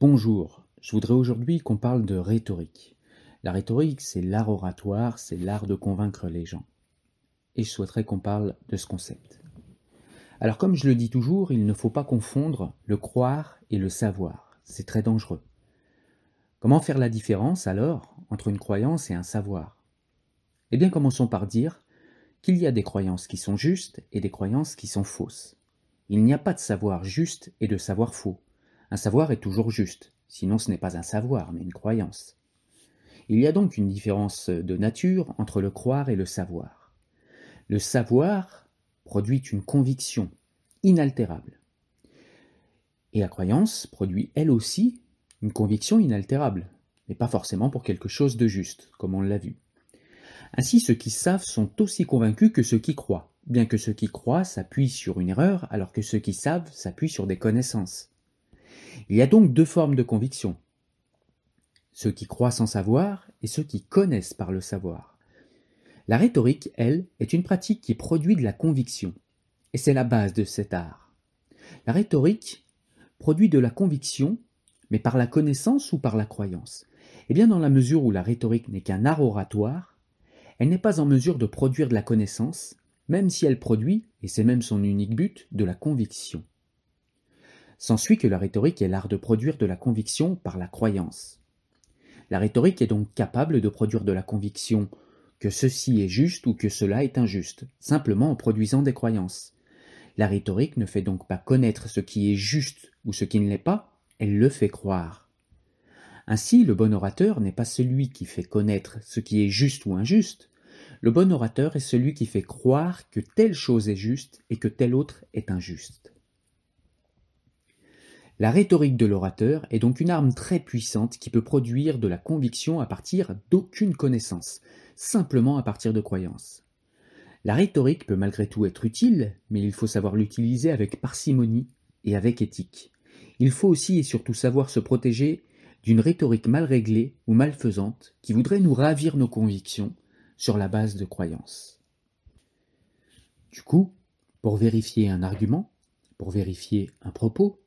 Bonjour, je voudrais aujourd'hui qu'on parle de rhétorique. La rhétorique, c'est l'art oratoire, c'est l'art de convaincre les gens. Et je souhaiterais qu'on parle de ce concept. Alors comme je le dis toujours, il ne faut pas confondre le croire et le savoir. C'est très dangereux. Comment faire la différence alors entre une croyance et un savoir? Eh bien commençons par dire qu'il y a des croyances qui sont justes et des croyances qui sont fausses. Il n'y a pas de savoir juste et de savoir faux. Un savoir est toujours juste, sinon ce n'est pas un savoir, mais une croyance. Il y a donc une différence de nature entre le croire et le savoir. Le savoir produit une conviction inaltérable. Et la croyance produit elle aussi une conviction inaltérable, mais pas forcément pour quelque chose de juste, comme on l'a vu. Ainsi ceux qui savent sont aussi convaincus que ceux qui croient, bien que ceux qui croient s'appuient sur une erreur alors que ceux qui savent s'appuient sur des connaissances. Il y a donc deux formes de conviction. Ceux qui croient sans savoir et ceux qui connaissent par le savoir. La rhétorique, elle, est une pratique qui produit de la conviction, et c'est la base de cet art. La rhétorique produit de la conviction, mais par la connaissance ou par la croyance Eh bien, dans la mesure où la rhétorique n'est qu'un art oratoire, elle n'est pas en mesure de produire de la connaissance, même si elle produit, et c'est même son unique but, de la conviction. S'ensuit que la rhétorique est l'art de produire de la conviction par la croyance. La rhétorique est donc capable de produire de la conviction que ceci est juste ou que cela est injuste, simplement en produisant des croyances. La rhétorique ne fait donc pas connaître ce qui est juste ou ce qui ne l'est pas, elle le fait croire. Ainsi, le bon orateur n'est pas celui qui fait connaître ce qui est juste ou injuste. Le bon orateur est celui qui fait croire que telle chose est juste et que telle autre est injuste. La rhétorique de l'orateur est donc une arme très puissante qui peut produire de la conviction à partir d'aucune connaissance, simplement à partir de croyances. La rhétorique peut malgré tout être utile, mais il faut savoir l'utiliser avec parcimonie et avec éthique. Il faut aussi et surtout savoir se protéger d'une rhétorique mal réglée ou malfaisante qui voudrait nous ravir nos convictions sur la base de croyances. Du coup, pour vérifier un argument, pour vérifier un propos,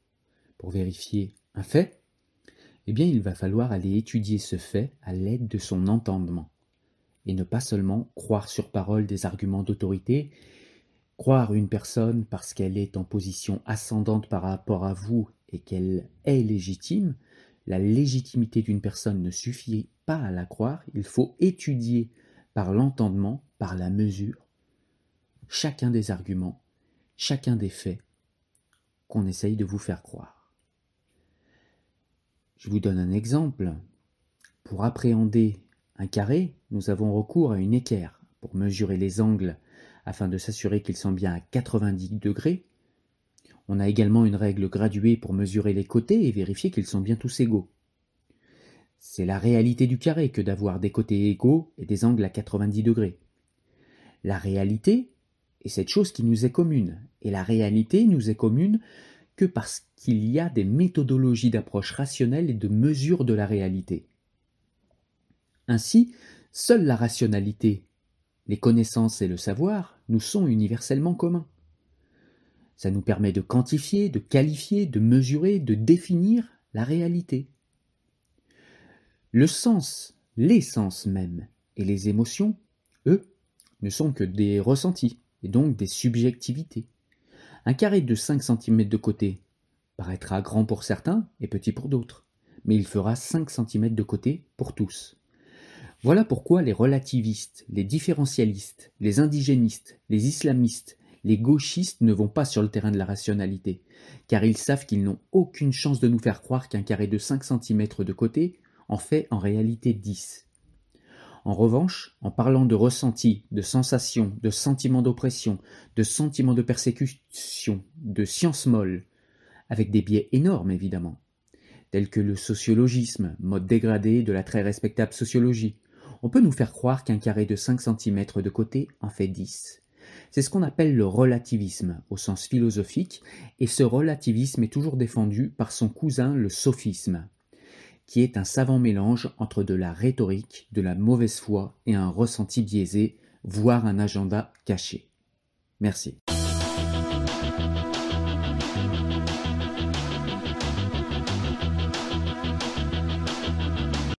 pour vérifier un fait, eh bien il va falloir aller étudier ce fait à l'aide de son entendement, et ne pas seulement croire sur parole des arguments d'autorité, croire une personne parce qu'elle est en position ascendante par rapport à vous et qu'elle est légitime, la légitimité d'une personne ne suffit pas à la croire, il faut étudier par l'entendement, par la mesure, chacun des arguments, chacun des faits qu'on essaye de vous faire croire. Je vous donne un exemple. Pour appréhender un carré, nous avons recours à une équerre pour mesurer les angles afin de s'assurer qu'ils sont bien à 90 degrés. On a également une règle graduée pour mesurer les côtés et vérifier qu'ils sont bien tous égaux. C'est la réalité du carré que d'avoir des côtés égaux et des angles à 90 degrés. La réalité est cette chose qui nous est commune, et la réalité nous est commune parce qu'il y a des méthodologies d'approche rationnelle et de mesure de la réalité. Ainsi, seule la rationalité, les connaissances et le savoir nous sont universellement communs. Ça nous permet de quantifier, de qualifier, de mesurer, de définir la réalité. Le sens, les sens même, et les émotions, eux, ne sont que des ressentis, et donc des subjectivités. Un carré de 5 cm de côté paraîtra grand pour certains et petit pour d'autres, mais il fera 5 cm de côté pour tous. Voilà pourquoi les relativistes, les différentialistes, les indigénistes, les islamistes, les gauchistes ne vont pas sur le terrain de la rationalité, car ils savent qu'ils n'ont aucune chance de nous faire croire qu'un carré de 5 cm de côté en fait en réalité 10. En revanche, en parlant de ressenti, de sensation, de sentiment d'oppression, de sentiment de persécution, de science molle, avec des biais énormes évidemment, tels que le sociologisme, mode dégradé de la très respectable sociologie, on peut nous faire croire qu'un carré de 5 cm de côté en fait 10. C'est ce qu'on appelle le relativisme au sens philosophique, et ce relativisme est toujours défendu par son cousin le sophisme qui est un savant mélange entre de la rhétorique, de la mauvaise foi et un ressenti biaisé, voire un agenda caché. Merci.